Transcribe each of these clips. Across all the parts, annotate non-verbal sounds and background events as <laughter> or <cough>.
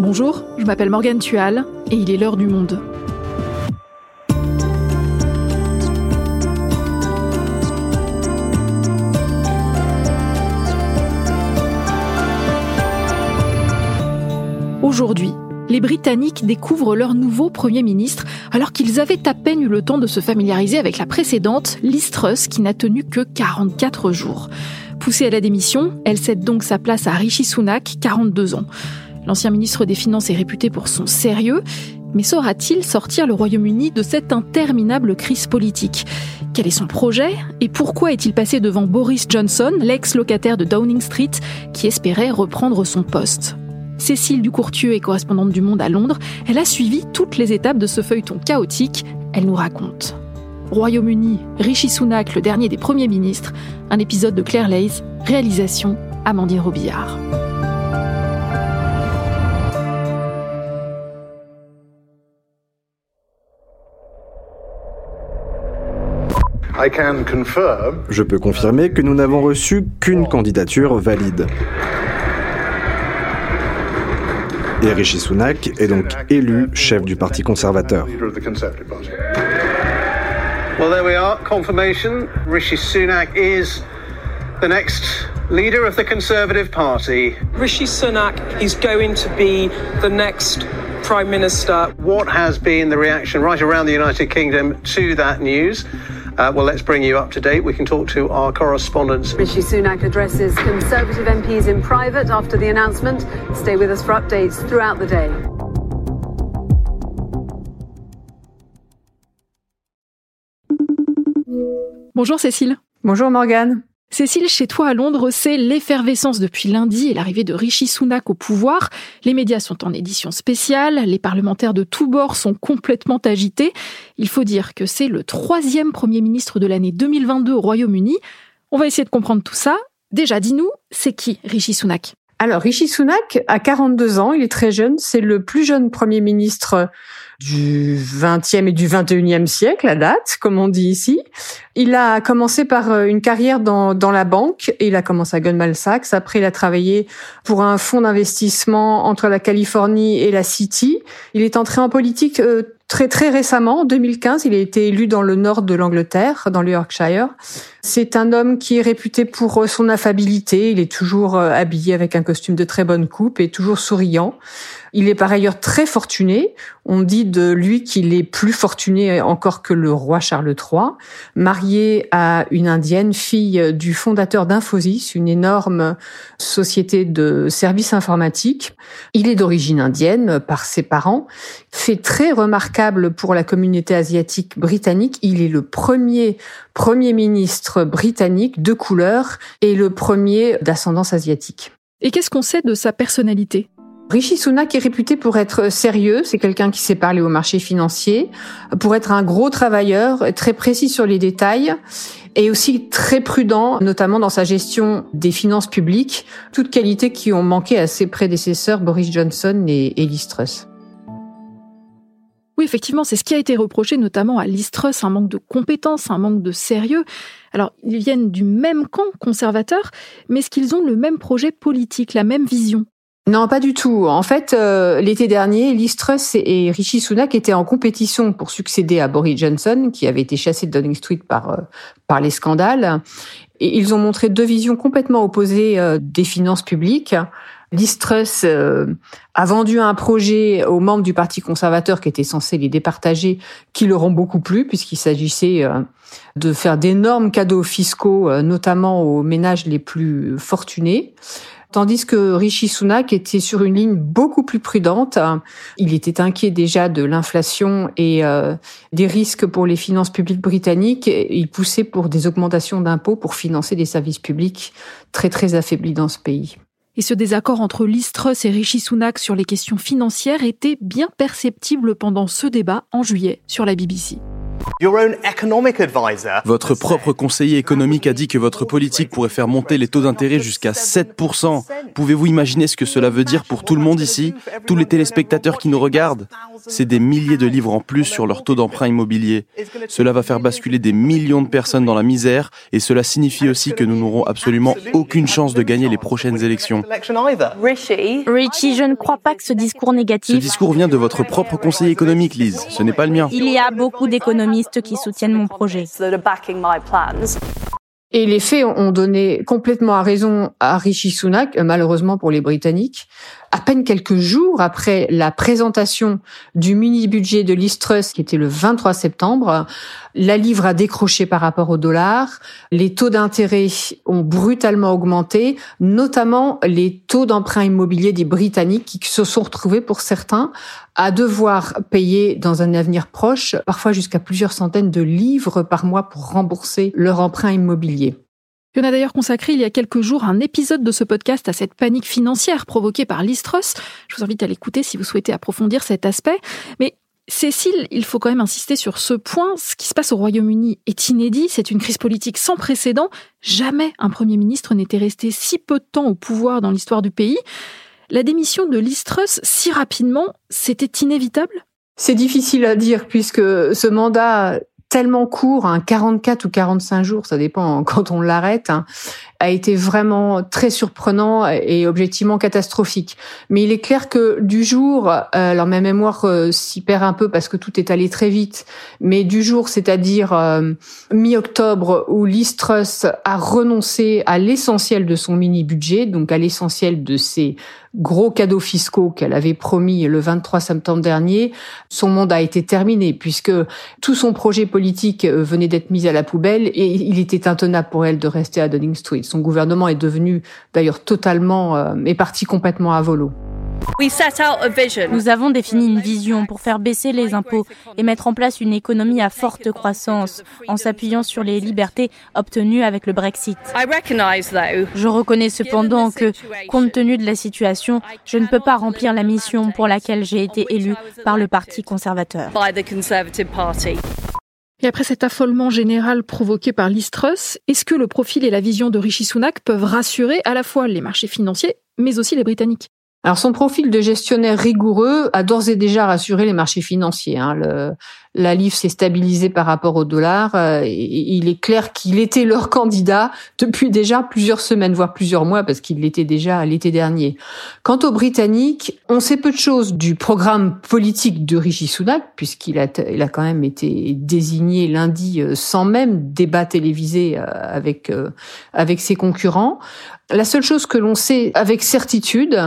Bonjour, je m'appelle Morgane Tual et il est l'heure du monde. Aujourd'hui, les Britanniques découvrent leur nouveau Premier ministre alors qu'ils avaient à peine eu le temps de se familiariser avec la précédente, Liz qui n'a tenu que 44 jours. Poussée à la démission, elle cède donc sa place à Rishi Sunak, 42 ans. L'ancien ministre des Finances est réputé pour son sérieux, mais saura-t-il sortir le Royaume-Uni de cette interminable crise politique? Quel est son projet? Et pourquoi est-il passé devant Boris Johnson, l'ex-locataire de Downing Street, qui espérait reprendre son poste? Cécile Ducourtieu est correspondante du Monde à Londres. Elle a suivi toutes les étapes de ce feuilleton chaotique. Elle nous raconte. Royaume-Uni, Rishi Sunak, le dernier des premiers ministres. Un épisode de Claire Leys, réalisation Amandine Robillard. Je peux confirmer que nous n'avons reçu qu'une candidature valide. Et Rishi Sunak est donc élu chef du Parti conservateur. Well, there we are. Confirmation. Rishi Sunak is the next leader of the Conservative Party. Rishi Sunak is going to be the next Prime Minister. What has been the reaction right around the United Kingdom to that news? Uh, well, let's bring you up to date. We can talk to our correspondents. Rishi Sunak addresses Conservative MPs in private after the announcement. Stay with us for updates throughout the day. Bonjour Cécile. Bonjour Morgane. Cécile, chez toi à Londres, c'est l'effervescence depuis lundi et l'arrivée de Rishi Sunak au pouvoir. Les médias sont en édition spéciale, les parlementaires de tous bords sont complètement agités. Il faut dire que c'est le troisième Premier ministre de l'année 2022 au Royaume-Uni. On va essayer de comprendre tout ça. Déjà, dis-nous, c'est qui Rishi Sunak? Alors, Rishi Sunak a 42 ans, il est très jeune, c'est le plus jeune Premier ministre du 20e et du 21e siècle à date, comme on dit ici. Il a commencé par euh, une carrière dans, dans la banque et il a commencé à Goldman Sachs. Après, il a travaillé pour un fonds d'investissement entre la Californie et la City. Il est entré en politique euh, très très récemment, en 2015. Il a été élu dans le nord de l'Angleterre, dans le Yorkshire. C'est un homme qui est réputé pour euh, son affabilité. Il est toujours habillé avec un costume de très bonne coupe et toujours souriant. Il est par ailleurs très fortuné. On dit de lui qu'il est plus fortuné encore que le roi Charles III, marié à une indienne, fille du fondateur d'Infosys, une énorme société de services informatiques. Il est d'origine indienne par ses parents. Fait très remarquable pour la communauté asiatique britannique. Il est le premier premier ministre britannique de couleur et le premier d'ascendance asiatique. Et qu'est-ce qu'on sait de sa personnalité? Rishi Sunak est réputé pour être sérieux, c'est quelqu'un qui sait parler au marché financier, pour être un gros travailleur, très précis sur les détails et aussi très prudent, notamment dans sa gestion des finances publiques, toutes qualités qui ont manqué à ses prédécesseurs Boris Johnson et, Truss. Oui, effectivement, c'est ce qui a été reproché notamment à Liz Truss, un manque de compétences, un manque de sérieux. Alors, ils viennent du même camp conservateur, mais est-ce qu'ils ont le même projet politique, la même vision? Non, pas du tout. En fait, euh, l'été dernier, Liz Truss et Rishi Sunak étaient en compétition pour succéder à Boris Johnson, qui avait été chassé de Downing Street par euh, par les scandales. Ils ont montré deux visions complètement opposées euh, des finances publiques. Liz Truss a vendu un projet aux membres du Parti conservateur qui était censé les départager, qui leur ont beaucoup plu, puisqu'il s'agissait de faire d'énormes cadeaux fiscaux, notamment aux ménages les plus fortunés. Tandis que Rishi Sunak était sur une ligne beaucoup plus prudente. Il était inquiet déjà de l'inflation et euh, des risques pour les finances publiques britanniques. Il poussait pour des augmentations d'impôts pour financer des services publics très très affaiblis dans ce pays. Et ce désaccord entre Liz Truss et Rishi Sunak sur les questions financières était bien perceptible pendant ce débat en juillet sur la BBC. Votre propre conseiller économique a dit que votre politique pourrait faire monter les taux d'intérêt jusqu'à 7%. Pouvez-vous imaginer ce que cela veut dire pour tout le monde ici, tous les téléspectateurs qui nous regardent? C'est des milliers de livres en plus sur leur taux d'emprunt immobilier. Cela va faire basculer des millions de personnes dans la misère et cela signifie aussi que nous n'aurons absolument aucune chance de gagner les prochaines élections. Richie, je ne crois pas que ce discours négatif... Ce discours vient de votre propre conseiller économique, Lise. Ce n'est pas le mien. Il y a beaucoup d'économistes qui soutiennent mon projet. Et les faits ont donné complètement à raison à Rishi Sunak, euh, malheureusement pour les Britanniques. À peine quelques jours après la présentation du mini-budget de l'Istrus, qui était le 23 septembre, la livre a décroché par rapport au dollar. Les taux d'intérêt ont brutalement augmenté, notamment les taux d'emprunt immobilier des Britanniques qui se sont retrouvés pour certains à devoir payer dans un avenir proche parfois jusqu'à plusieurs centaines de livres par mois pour rembourser leur emprunt immobilier. On a d'ailleurs consacré il y a quelques jours un épisode de ce podcast à cette panique financière provoquée par l'Istros. Je vous invite à l'écouter si vous souhaitez approfondir cet aspect. Mais Cécile, il faut quand même insister sur ce point. Ce qui se passe au Royaume-Uni est inédit. C'est une crise politique sans précédent. Jamais un Premier ministre n'était resté si peu de temps au pouvoir dans l'histoire du pays. La démission de Listrus si rapidement, c'était inévitable? C'est difficile à dire puisque ce mandat tellement court, 44 hein, ou 45 jours, ça dépend <laughs> quand on l'arrête, hein, a été vraiment très surprenant et objectivement catastrophique. Mais il est clair que du jour, euh, alors ma mémoire euh, s'y perd un peu parce que tout est allé très vite, mais du jour, c'est-à-dire euh, mi-octobre, où l'Istrus a renoncé à l'essentiel de son mini-budget, donc à l'essentiel de ses gros cadeaux fiscaux qu'elle avait promis le 23 septembre dernier, son mandat a été terminé puisque tout son projet politique venait d'être mis à la poubelle et il était intenable pour elle de rester à Downing Street. Son gouvernement est devenu d'ailleurs totalement, euh, est parti complètement à volo. Nous avons défini une vision pour faire baisser les impôts et mettre en place une économie à forte croissance en s'appuyant sur les libertés obtenues avec le Brexit. Je reconnais cependant que, compte tenu de la situation, je ne peux pas remplir la mission pour laquelle j'ai été élu par le Parti conservateur. Et après cet affolement général provoqué par l'Istrus, est-ce que le profil et la vision de Rishi Sunak peuvent rassurer à la fois les marchés financiers, mais aussi les Britanniques? Alors son profil de gestionnaire rigoureux a d'ores et déjà rassuré les marchés financiers. Hein. La livre s'est stabilisée par rapport au dollar. Euh, il est clair qu'il était leur candidat depuis déjà plusieurs semaines, voire plusieurs mois, parce qu'il l'était déjà l'été dernier. Quant aux Britanniques, on sait peu de choses du programme politique de Rishi Sunak, puisqu'il a, il a quand même été désigné lundi euh, sans même débat télévisé euh, avec, avec ses concurrents. La seule chose que l'on sait avec certitude,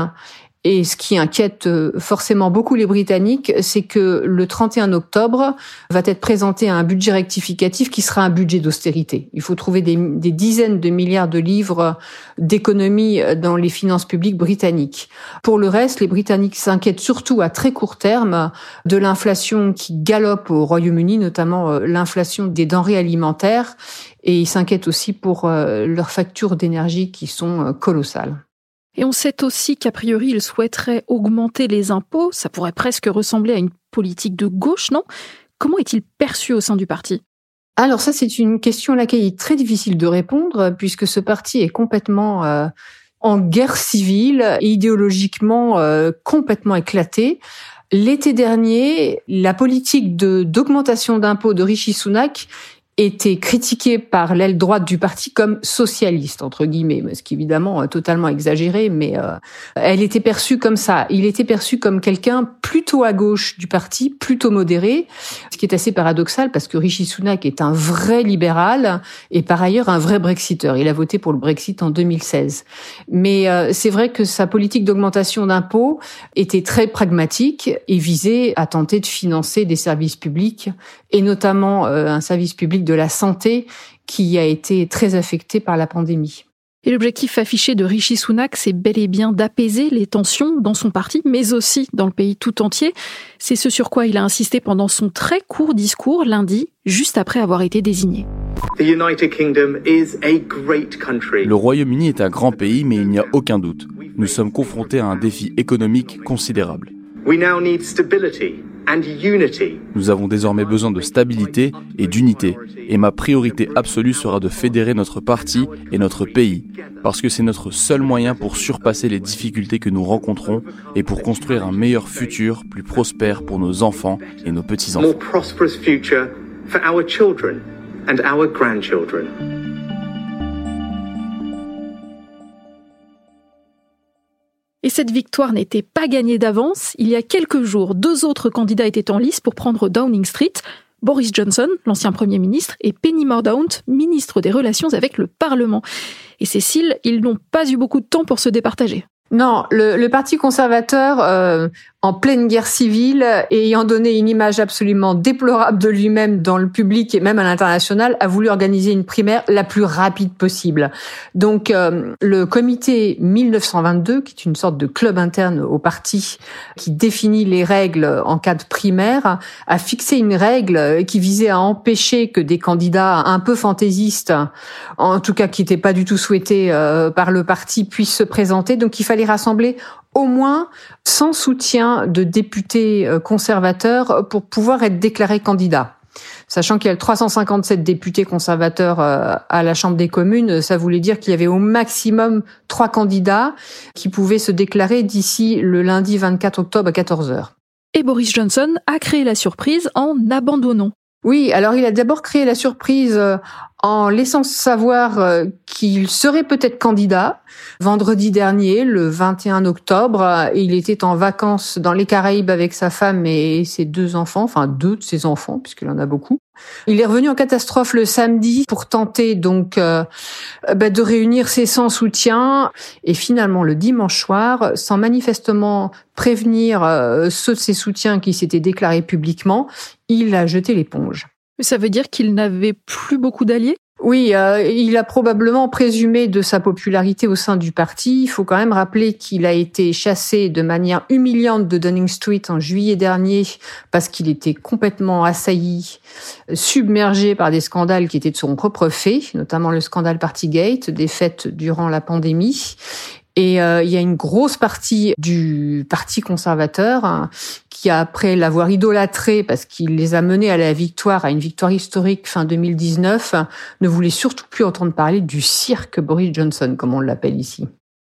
et ce qui inquiète euh, forcément beaucoup les Britanniques, c'est que le 31 octobre va être présenté un budget rectificatif qui sera un budget d'austérité. Il faut trouver des, dizaines de milliards de livres d'économies dans les finances publiques britanniques. Pour le reste, les Britanniques s'inquiètent surtout à très court terme de l'inflation qui galope au Royaume-Uni, notamment euh, l'inflation des denrées alimentaires, et ils s'inquiètent aussi pour euh, leurs factures d'énergie qui sont colossales. Et on sait aussi qu'a priori, il souhaiterait augmenter les impôts. Ça pourrait presque ressembler à une politique de gauche, non? Comment est-il perçu au sein du parti? Alors ça, c'est une question à laquelle il est très difficile de répondre, puisque ce parti est complètement euh, en guerre civile idéologiquement euh, complètement éclaté. L'été dernier, la politique d'augmentation d'impôts de Rishi Sunak était critiquée par l'aile droite du parti comme socialiste entre guillemets, ce qui évidemment est totalement exagéré, mais euh, elle était perçue comme ça. Il était perçu comme quelqu'un plutôt à gauche du parti, plutôt modéré, ce qui est assez paradoxal parce que Rishi Sunak est un vrai libéral et par ailleurs un vrai Brexiteur. Il a voté pour le Brexit en 2016. Mais euh, c'est vrai que sa politique d'augmentation d'impôts était très pragmatique et visait à tenter de financer des services publics et notamment euh, un service public de la santé qui a été très affecté par la pandémie. Et l'objectif affiché de Rishi Sunak, c'est bel et bien d'apaiser les tensions dans son parti, mais aussi dans le pays tout entier. C'est ce sur quoi il a insisté pendant son très court discours lundi, juste après avoir été désigné. Le Royaume-Uni est un grand pays, mais il n'y a aucun doute. Nous sommes confrontés à un défi économique considérable. Nous avons désormais besoin de stabilité et d'unité, et ma priorité absolue sera de fédérer notre parti et notre pays, parce que c'est notre seul moyen pour surpasser les difficultés que nous rencontrons et pour construire un meilleur futur plus prospère pour nos enfants et nos petits-enfants. Et cette victoire n'était pas gagnée d'avance. Il y a quelques jours, deux autres candidats étaient en lice pour prendre Downing Street. Boris Johnson, l'ancien Premier ministre, et Penny Mordaunt, ministre des Relations avec le Parlement. Et Cécile, ils n'ont pas eu beaucoup de temps pour se départager. Non, le, Parti conservateur euh, en pleine guerre civile, ayant donné une image absolument déplorable de lui-même dans le public et même à l'international, a voulu organiser une primaire la plus rapide possible. Donc euh, le comité 1922, qui est une sorte de club interne au parti qui définit les règles en cas de primaire, a fixé une règle qui visait à empêcher que des candidats un peu fantaisistes, en tout cas qui n'étaient pas du tout souhaités euh, par le parti, puissent se présenter. Donc il fallait rassembler au moins sans soutien de députés euh, conservateurs pour pouvoir être déclaré candidat. Sachant qu'il y a 357 députés conservateurs euh, à la Chambre des communes, ça voulait dire qu'il y avait au maximum trois candidats qui pouvaient se déclarer d'ici le lundi 24 octobre à 14 heures. Et Boris Johnson a créé la surprise en abandonnant. Oui, alors il a d'abord créé la surprise euh, en laissant savoir euh, qu'il serait peut-être candidat. Vendredi dernier, le 21 octobre, il était en vacances dans les Caraïbes avec sa femme et ses deux enfants, enfin deux de ses enfants, puisqu'il en a beaucoup. Il est revenu en catastrophe le samedi pour tenter donc euh, bah, de réunir ses 100 soutiens et finalement le dimanche soir, sans manifestement prévenir euh, ceux de ses soutiens qui s'étaient déclarés publiquement, il a jeté l'éponge. Ça veut dire qu'il n'avait plus beaucoup d'alliés? Oui, euh, il a probablement présumé de sa popularité au sein du parti. Il faut quand même rappeler qu'il a été chassé de manière humiliante de Downing Street en juillet dernier parce qu'il était complètement assailli, submergé par des scandales qui étaient de son propre fait, notamment le scandale Partygate, des fêtes durant la pandémie. Et euh, il y a une grosse partie du Parti conservateur hein, qui, après l'avoir idolâtré parce qu'il les a menés à la victoire, à une victoire historique fin 2019, ne voulait surtout plus entendre parler du cirque Boris Johnson, comme on l'appelle ici.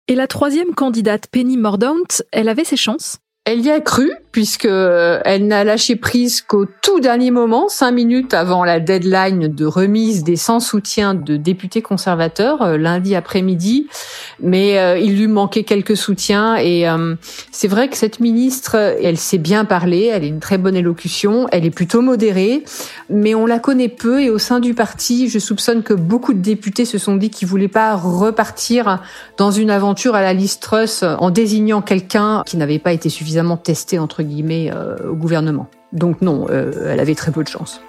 Et la troisième candidate, Penny Mordaunt, elle avait ses chances elle y a cru puisque euh, elle n'a lâché prise qu'au tout dernier moment, cinq minutes avant la deadline de remise des sans soutien de députés conservateurs euh, lundi après-midi. Mais euh, il lui manquait quelques soutiens et c'est vrai que cette ministre, elle sait bien parler, elle a une très bonne élocution, elle est plutôt modérée, mais on la connaît peu et au sein du parti, je soupçonne que beaucoup de députés se sont dit qu'ils voulaient pas repartir dans une aventure à la liste Truss en désignant quelqu'un qui n'avait pas été suffisamment testé entre guillemets euh, au gouvernement. Donc non, euh, elle avait très peu de chance.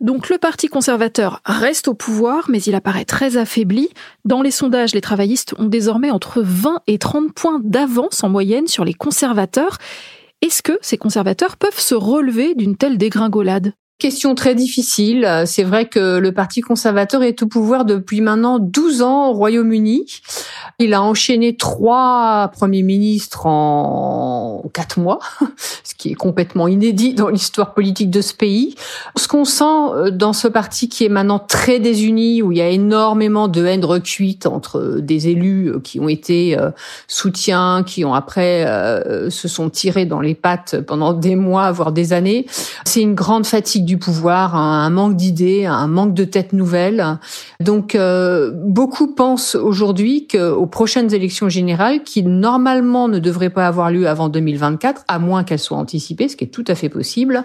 Donc le Parti conservateur reste au pouvoir, mais il apparaît très affaibli. Dans les sondages, les travaillistes ont désormais entre 20 et 30 points d'avance en moyenne sur les conservateurs. Est-ce que ces conservateurs peuvent se relever d'une telle dégringolade? Question très difficile. C'est vrai que le Parti conservateur est au pouvoir depuis maintenant 12 ans au Royaume-Uni. Il a enchaîné trois premiers ministres en quatre mois, <laughs> ce qui est complètement inédit dans l'histoire politique de ce pays. Ce qu'on sent euh, dans ce parti qui est maintenant très désuni, où il y a énormément de haine recuite entre des élus euh, qui ont été euh, soutiens, qui ont après se sont tirés dans les pattes pendant des mois, voire des années, c'est une grande fatigue du pouvoir, un manque d'idées, un manque de têtes nouvelles. Donc beaucoup pensent aujourd'hui qu'aux prochaines élections générales, qui normalement ne devraient pas avoir lieu avant 2024, à moins qu'elles soient anticipées, ce qui est tout à fait possible,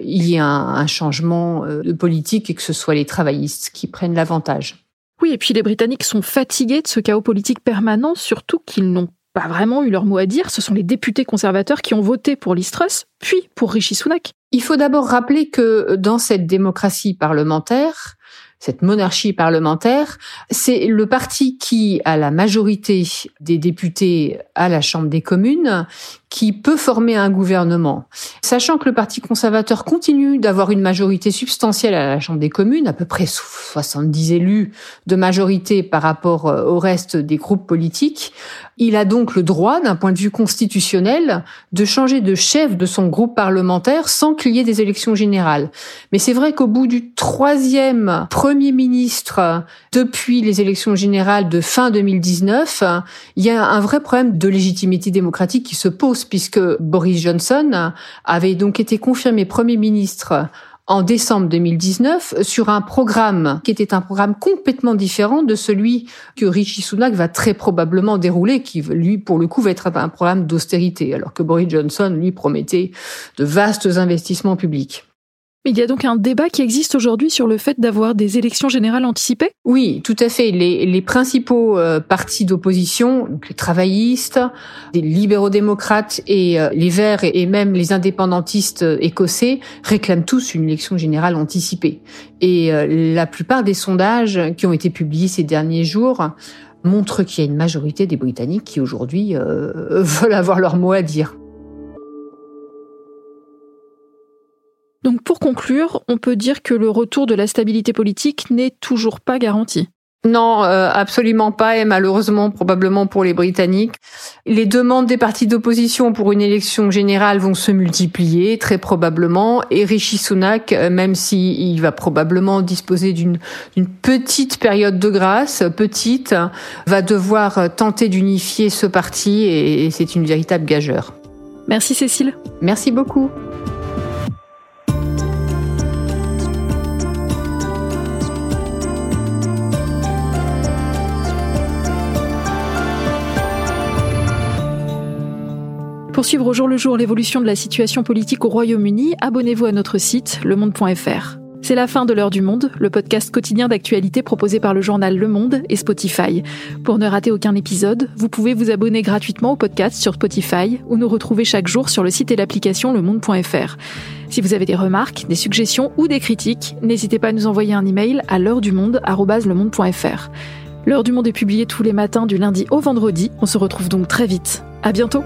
il y a un, un changement euh, de politique et que ce soit les travaillistes qui prennent l'avantage. Oui, et puis les Britanniques sont fatigués de ce chaos politique permanent, surtout qu'ils n'ont pas vraiment eu leur mot à dire. Ce sont les députés conservateurs qui ont voté pour Listrus, puis pour Rishi Sunak. Il faut d'abord rappeler que dans cette démocratie parlementaire, cette monarchie parlementaire, c'est le parti qui a la majorité des députés à la Chambre des communes qui peut former un gouvernement. Sachant que le Parti conservateur continue d'avoir une majorité substantielle à la Chambre des communes, à peu près 70 élus de majorité par rapport euh, au reste des groupes politiques, il a donc le droit, d'un point de vue constitutionnel, de changer de chef de son groupe parlementaire sans qu'il y ait des élections générales. Mais c'est vrai qu'au bout du troisième Premier ministre depuis les élections générales de fin 2019, il y a un vrai problème de légitimité démocratique qui se pose puisque Boris Johnson avait donc été confirmé Premier ministre en décembre 2019 sur un programme qui était un programme complètement différent de celui que Rishi Sunak va très probablement dérouler, qui lui, pour le coup, va être un programme d'austérité, alors que Boris Johnson, lui, promettait de vastes investissements publics. Il y a donc un débat qui existe aujourd'hui sur le fait d'avoir des élections générales anticipées? Oui, tout à fait. Les, les principaux euh, partis d'opposition, donc les travaillistes, les libéraux-démocrates et euh, les Verts et, même les indépendantistes euh, écossais réclament tous une élection générale anticipée. Et la plupart des sondages qui ont été publiés ces derniers jours montrent qu'il y a une majorité des Britanniques qui aujourd'hui <laughs> veulent avoir leur mot à dire. Donc pour conclure, on peut dire que le retour de la stabilité politique n'est toujours pas garanti. Non, euh, absolument pas, et malheureusement probablement pour les Britanniques. Les demandes des partis d'opposition pour une élection générale vont se multiplier, très probablement, et Rishi Sunak, euh, même s'il va probablement disposer d'une petite période de grâce, petite, va devoir tenter d'unifier ce parti, et c'est une véritable gageure. Merci Cécile. Merci beaucoup. Pour suivre au jour le jour l'évolution de la situation politique au Royaume-Uni, abonnez-vous à notre site lemonde.fr. C'est la fin de l'heure du monde, le podcast quotidien d'actualité proposé par le journal Le Monde et Spotify. Pour ne rater aucun épisode, vous pouvez vous abonner gratuitement au podcast sur Spotify ou nous retrouver chaque jour sur le site et l'application lemonde.fr. Si vous avez des remarques, des suggestions ou des critiques, n'hésitez pas à nous envoyer un email à l'heure du monde L'heure du monde est publiée tous les matins du lundi au vendredi. On se retrouve donc très vite. À bientôt!